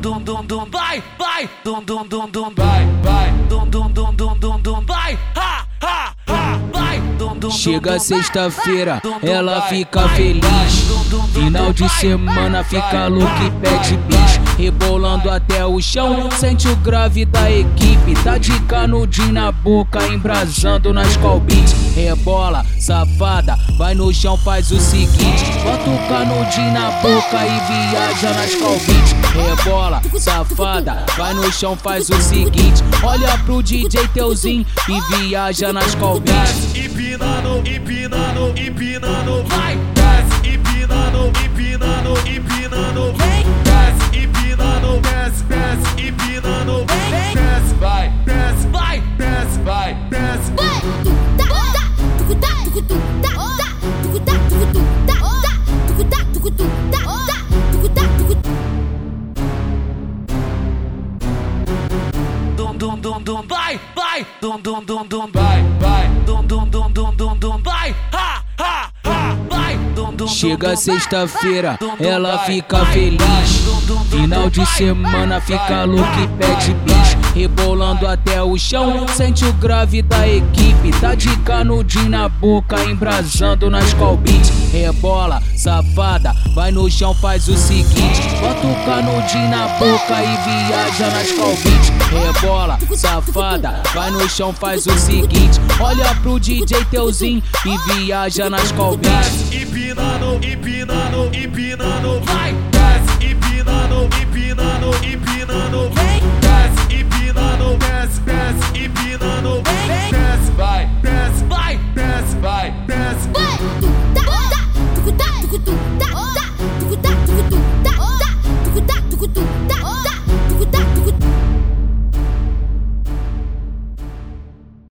dum dum dum vai, vai, dum dum dum dum vai, vai, dum dum dum dum dum dum vai, ha ha Chega sexta-feira, ela fica feliz. Final de semana fica louca e pede bis. Rebolando até o chão, sente o grave da equipe. Tá de canudinho na boca, embrasando nas colbits. Rebola, safada, vai no chão, faz o seguinte: bota o canudinho na boca e viaja nas colbits. Rebola, safada, vai no chão, faz o seguinte: olha pro DJ Teuzinho e viaja nas colbits. Empinando, empinando, empinando, vai, desce, empinando, empinando, empinando, vem, desce, empinando, desce, desce, empinando, vem, desce, vai, desce, vai, desce, vai, desce. dum dum dum dum vai, vai, dum dum dum dum vai, vai, Chega sexta-feira, ela fica feliz. Final de semana fica louca e pede bis. Rebolando até o chão, sente o grave da equipe. Tá de canudinho na boca, embrasando nas colbits. Rebola, safada, vai no chão, faz o seguinte: bota o canudinho na boca e viaja nas colbits. Rebola, safada, vai no chão, faz o seguinte: olha pro DJ Teuzinho e viaja nas colbits. Empinando, empinando, empinando, vai,